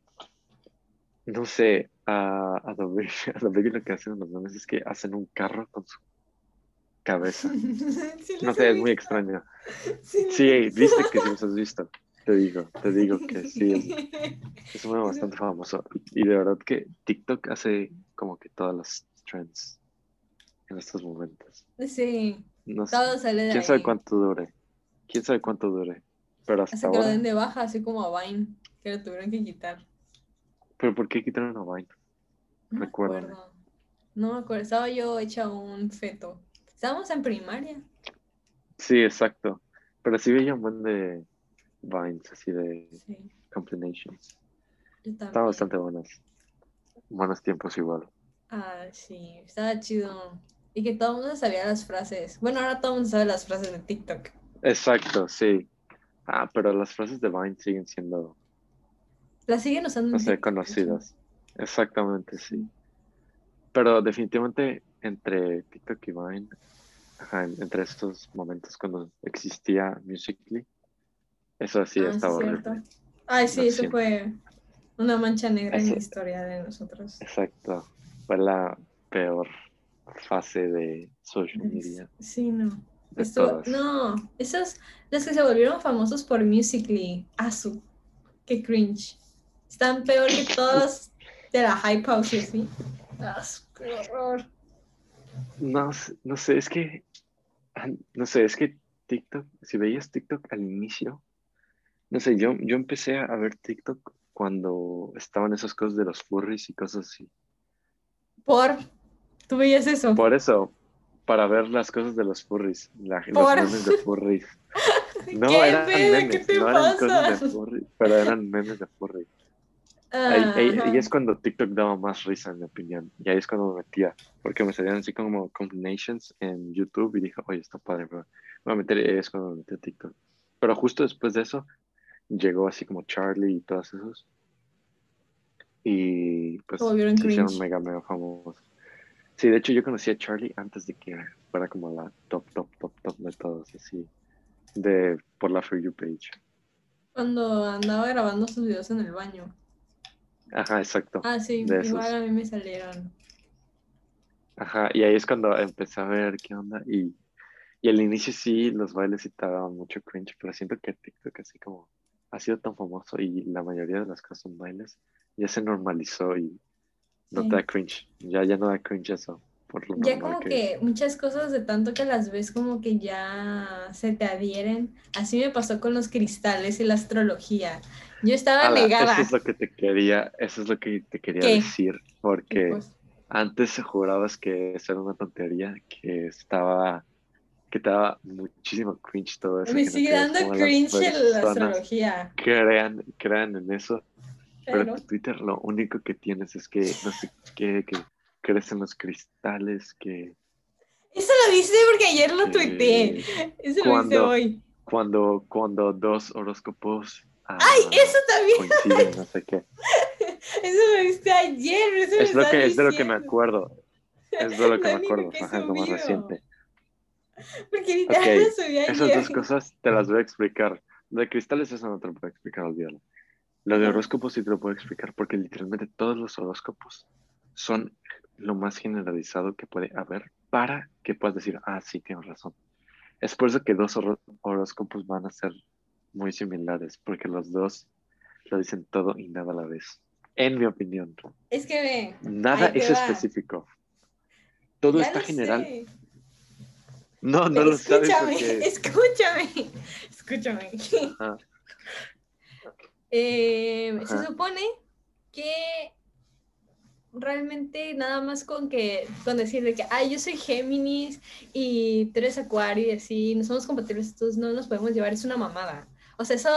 no sé, a, a, Baby, a lo que hacen los memes es que hacen un carro con su cabeza. Sí, No sé, es muy extraño. Sí, viste que sí los has visto. Te digo, te digo que sí, es, bastante famoso. Y de verdad que TikTok hace como que todas las trends en estos momentos. Sí, No sé, todo sale de quién ahí. sabe cuánto dure. Quién sabe cuánto dure. Pero hasta Hasta que lo ahora. den de baja, así como a Vine, que lo tuvieron que quitar. ¿Pero por qué quitaron a Vine? No acuerdo. No me acuerdo, estaba yo hecha un feto. Estábamos en primaria. Sí, exacto. Pero sí veía un buen de Vines, así de Sí, combinations. yo Estaban bastante buenas. Buenos tiempos igual. Ah, sí, estaba chido. Y que todo el mundo sabía las frases. Bueno, ahora todo el mundo sabe las frases de TikTok. Exacto, sí. Ah, pero las frases de Vine siguen siendo, Las siguen usando no sé, conocidas. Exactamente, sí. Pero definitivamente entre TikTok y Vine, ajá, entre estos momentos cuando existía Musical.ly, eso sí Ah, sí, estaba horrible. Ay, sí, Lo eso siento. fue una mancha negra en la historia de nosotros. Exacto. Fue la peor fase de social media. Sí, no. Estuvo- todas. no, esos, los que se volvieron famosos por Musical.ly, Asu, qué cringe. Están peor que todos de la Hype House, y así. Asu, qué horror. No, sé- no sé, es que, ah, no sé, es que TikTok, si veías TikTok al inicio, no sé, yo, yo empecé a ver TikTok cuando estaban esas cosas de los furries y cosas así. Por, tú veías eso. Por eso, para ver las cosas de los furries, la, los Por. memes de furries. No, ¿Qué eran memes, ¿Qué te no eran cosas de furries, pero eran memes de furries. Ahí, ahí es cuando TikTok daba más risa, en mi opinión. Y ahí es cuando me metía, porque me salían así como combinations en YouTube y dije, oye, está padre, pero me voy a meter, y ahí es cuando me metí a TikTok. Pero justo después de eso, llegó así como Charlie y todos esos. Y pues Se hicieron mega, mega famosos. Sí, de hecho yo conocí a Charlie antes de que fuera como la top, top, top, top de todos, así, de, por la For You page. Cuando andaba grabando sus videos en el baño. Ajá, exacto. Ah, sí, De esos. igual a mí me salieron. Ajá, y ahí es cuando empecé a ver qué onda. Y, y al inicio sí, los bailes sí te daban mucho cringe, pero siento que TikTok así como ha sido tan famoso y la mayoría de las cosas son bailes, ya se normalizó y no Sí. te da cringe. Ya, ya no da cringe eso. Por lo Ya como que muchas cosas de tanto que las ves como que ya se te adhieren. Así me pasó con los cristales y la astrología. Yo estaba Ala, negada. Eso es lo que te quería, eso es lo que te quería ¿Qué? decir, porque pues, antes jurabas que eso era una tontería, que estaba, que te daba muchísimo cringe todo eso. me no sigue dando cringe la personas astrología. crean, crean en eso, pero Pero tu Twitter lo único que tienes es que no sé qué, que crecen los cristales, que eso lo viste porque ayer lo tuiteé. Eso lo Cuando- hoy. Cuando, cuando dos horóscopos. Ah, ¡Ay, eso también! no sé qué. Eso lo viste ayer. Eso Es, lo estás que, es de lo que me acuerdo. Es de lo que me acuerdo. ¿por qué Ajá, es lo más subió? reciente. Porque literal Ok, lo subí ayer. Esas dos cosas te las voy a explicar. Lo de cristales, eso no te lo puedo explicar, olvídalo. Lo de horóscopos sí te lo puedo explicar porque literalmente todos los horóscopos son lo más generalizado que puede haber para que puedas decir, ah, sí, tienes razón. Es por eso que dos horó- horóscopos van a ser muy similares, porque los dos lo dicen todo y nada a la vez. En mi opinión, Es que ve. nada es va. específico. Todo ya está lo general. sé. No, no lo sabes escúchame, porque... escúchame, escúchame. Ajá. Eh, se supone que realmente nada más con que con decir de que ay yo soy Géminis y tú eres Acuario y así no somos compatibles entonces no nos podemos llevar es una mamada o sea eso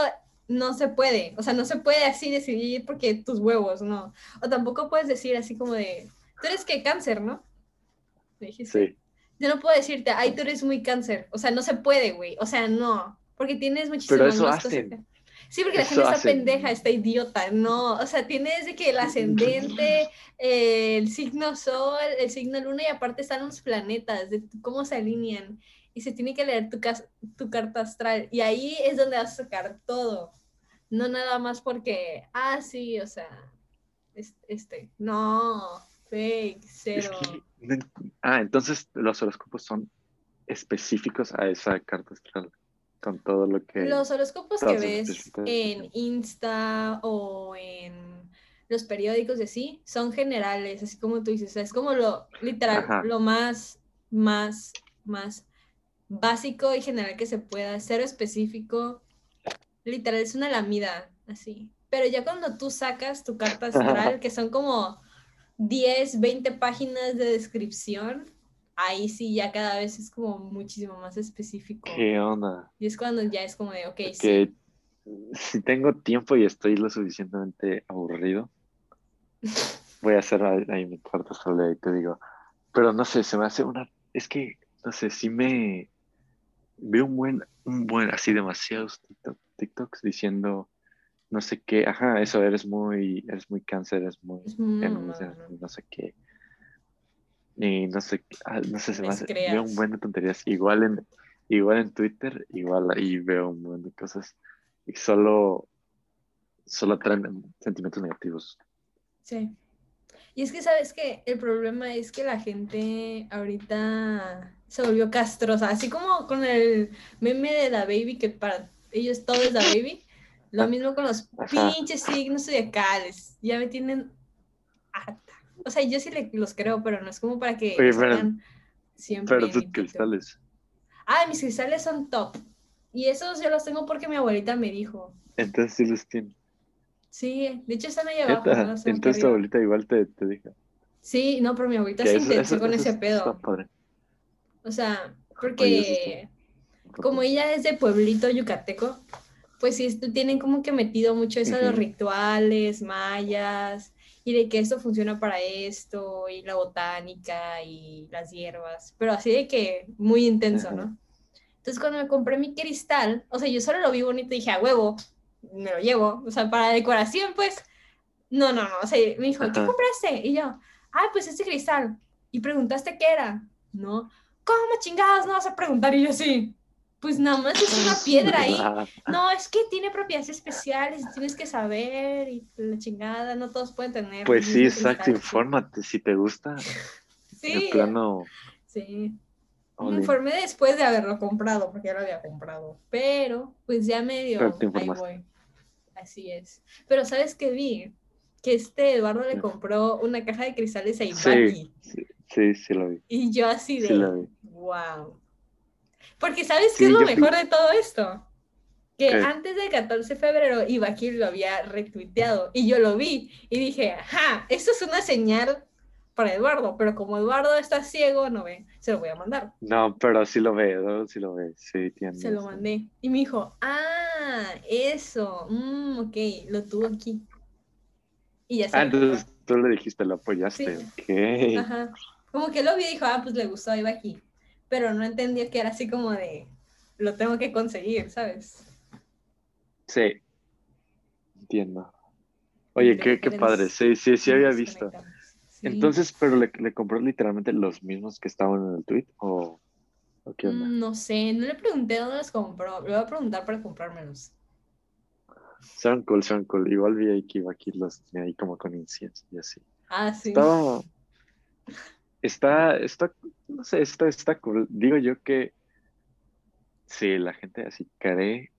no se puede o sea no se puede así decidir porque tus huevos no o tampoco puedes decir así como de tú eres que cáncer no Me dijiste Sí. yo no puedo decirte, ay, tú eres muy cáncer. O sea, no se puede, güey. O sea, no. Porque tienes muchísimas Pero eso más cosas hacen. que- Sí, porque la gente está pendeja, está idiota. No, o sea, tienes de que el ascendente, el signo sol, el signo luna y aparte están los planetas, de cómo se alinean. Y se tiene que leer tu, tu carta astral. Y ahí es donde vas a sacar todo. No nada más porque, ah, sí, o sea, es- este, no, fake, Es cero. que ah, entonces los horóscopos son específicos a esa carta astral, con todo lo que... Los horóscopos que ves en Insta o en los periódicos de sí son generales, así como tú dices, o sea, es como lo literal, Ajá. lo más, más, más básico y general que se pueda, cero específico, literal, es una lamida, así. Pero ya cuando tú sacas tu carta astral, que son como 10, 20 páginas de descripción, ahí sí ya cada vez es como muchísimo más específico. ¿Qué onda? Y es cuando ya es como de, ok, sí. Si tengo tiempo y estoy lo suficientemente aburrido, voy a hacer ahí ahí mi carta astral y te digo, pero no sé, se me hace una... Es que, no sé, si me... Veo un buen, un buen, así demasiados TikTok- TikToks diciendo, no sé qué, ajá, eso, eres muy, eres muy cáncer, eres muy... Eres ¿no? muy no sé qué. Y no sé, ah, no sé, se me hace, veo un buen de tonterías. Igual en, igual en Twitter, igual ahí veo un buen de cosas. Y solo, solo traen sentimientos negativos. Sí. Y es que, ¿sabes qué? El problema es que la gente ahorita se volvió castrosa, así como con el meme de la baby, que para ellos todo es la baby. Lo mismo con los pinches signos zodiacales. Ya me tienen harta. O sea, yo sí le- los creo, pero no es como para que Oye, pero- siempre. Pero tus cristales. Ah, mis cristales son top. Y esos yo los tengo porque mi abuelita me dijo. Entonces sí los tiene. Sí, de hecho están ahí abajo. No los Entonces tu abuelita igual te, te dijo. Sí, no, pero mi abuelita se intensó eso- con eso ese está pedo. padre. O sea, porque como ella es de pueblito yucateco, pues sí tienen como que metido mucho eso de los rituales mayas y de que esto funciona para esto y la botánica y las hierbas, pero así de que muy intenso. ¿no? Entonces cuando me compré mi cristal, o sea, yo solo lo vi bonito y dije, a huevo, me lo llevo, o sea, para decoración, pues, no, no, no, o sea, me dijo, ¿qué compraste? Y yo, ah, pues este cristal. Y preguntaste qué era, ¿no? ¿Cómo chingados no vas a preguntar? Y yo sí, pues nada más es una piedra ahí. Ah, No, es que tiene propiedades especiales, tienes que saber y la chingada, no todos pueden tener. Pues el sí, exacto, infórmate. Si te gusta, Sí, plano. sí. Me informé después de haberlo comprado, porque ya lo había comprado. Pero, pues ya medio, ahí voy. Así es. Pero ¿sabes qué vi? Que este Eduardo le Sí. compró una caja de cristales a Sí, Ibaki. sí, sí, sí lo vi. Y yo así de, Sí wow. Porque ¿sabes Sí, qué es lo fui- mejor de todo esto? Que ¿Qué? antes del 14 de febrero Ibaki lo había retuiteado y yo lo vi y dije, ajá, esto es una señal para Eduardo, pero como Eduardo está ciego, no ve, se lo voy a mandar. No, pero sí lo ve, ¿no? Sí lo ve. Sí, tiene. Se lo mandé. Y me dijo, ah, eso, mm, ok, lo tuvo aquí. Y ya Ah, entonces tú le dijiste, lo apoyaste. Sí. Ok. Ajá. Como que lo vi y dijo, ah, pues le gustó, iba aquí. pero no entendía que era así como de, lo tengo que conseguir, ¿sabes? Sí, entiendo. Oye, qué, qué padre, sí, sí, sí había visto. Entonces, pero le, le, compró literalmente los mismos que estaban en el tweet o, o qué onda? Mm, no sé, no le pregunté dónde los compró. Le voy a preguntar para comprármelos. Son cool, son cool. Igual vi ahí que iba aquí los tenía ahí como con incienso y así. Ah, sí. Estaba, está, está, no sé, está, está cool. Digo yo que si la gente así cree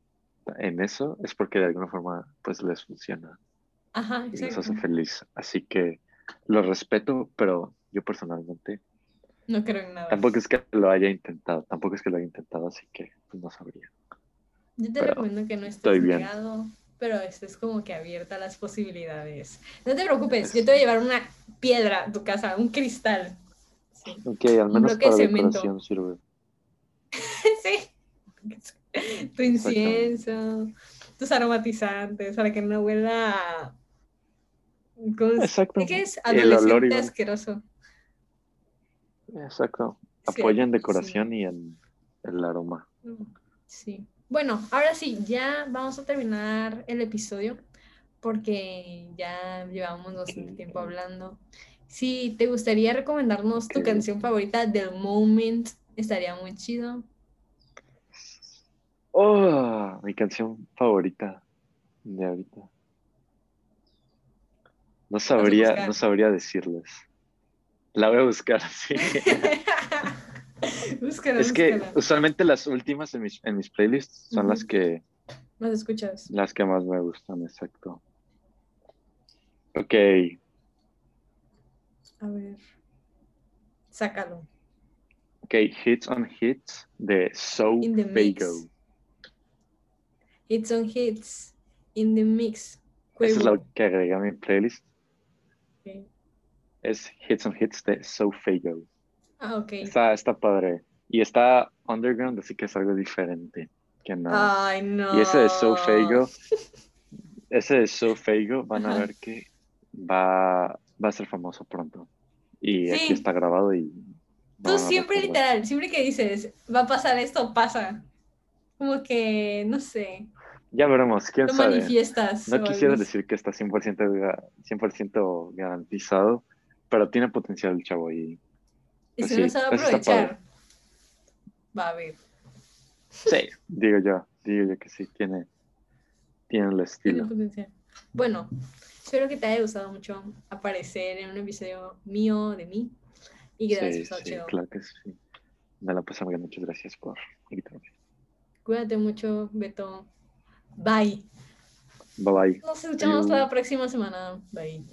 en eso, es porque de alguna forma pues les funciona. Ajá, y les hace feliz. Así que lo respeto, pero yo personalmente no creo en nada. Tampoco es que lo haya intentado, tampoco es que lo haya intentado, así que pues no sabría. Yo te recomiendo que no estés negado, pero estés como que abierta a las posibilidades. No te preocupes, yo te voy a llevar una piedra a tu casa, un cristal. Sí. Ok, al menos para decoración sirve. sí. Tu incienso, tus aromatizantes, para que no huela a... Exacto. ¿Qué es? Adolescente asqueroso. Exacto. Apoyan decoración y el, el aroma. Sí. Bueno, ahora sí, ya vamos a terminar el episodio porque ya llevamos bastante tiempo hablando. Si te gustaría recomendarnos tu canción favorita del moment, estaría muy chido. Oh, mi canción favorita de ahorita. No sabría, no sabría decirles. La voy a buscar, sí. es que usualmente las últimas en mis, en mis playlists son las que... Más escuchas. Las que más me gustan, exacto. Ok. A ver. Sácalo. Ok, Hits on Hits de So Fago. Hits on Hits in the Mix. Esa es la que agregué a mi playlist. Okay es Hits on Hits de So Fago. Ah, ok. Está, está padre. Y está underground, así que es algo diferente. Que no. Ay, no. Y ese de So Fago, ese de So Fago, van a ver que va, va a ser famoso pronto. Y aquí está grabado y... Tú siempre literal, siempre que dices, va a pasar esto, pasa. Como que, no sé. Ya veremos, quién sabe. manifiestas. No quisiera decir que está 100%, 100 garantizado, pero tiene potencial el chavo y... Y si no sabe aprovechar, va a ver. Sí, digo yo, digo yo que sí, tiene, tiene el estilo. Bueno, espero que te haya gustado mucho aparecer en un episodio mío de mí y que te sí, sí, claro que sí. Me la pasé muy muchas gracias por invitarme. Cuídate mucho, Beto. Bye. Bye bye. Nos escuchamos la próxima semana. Bye.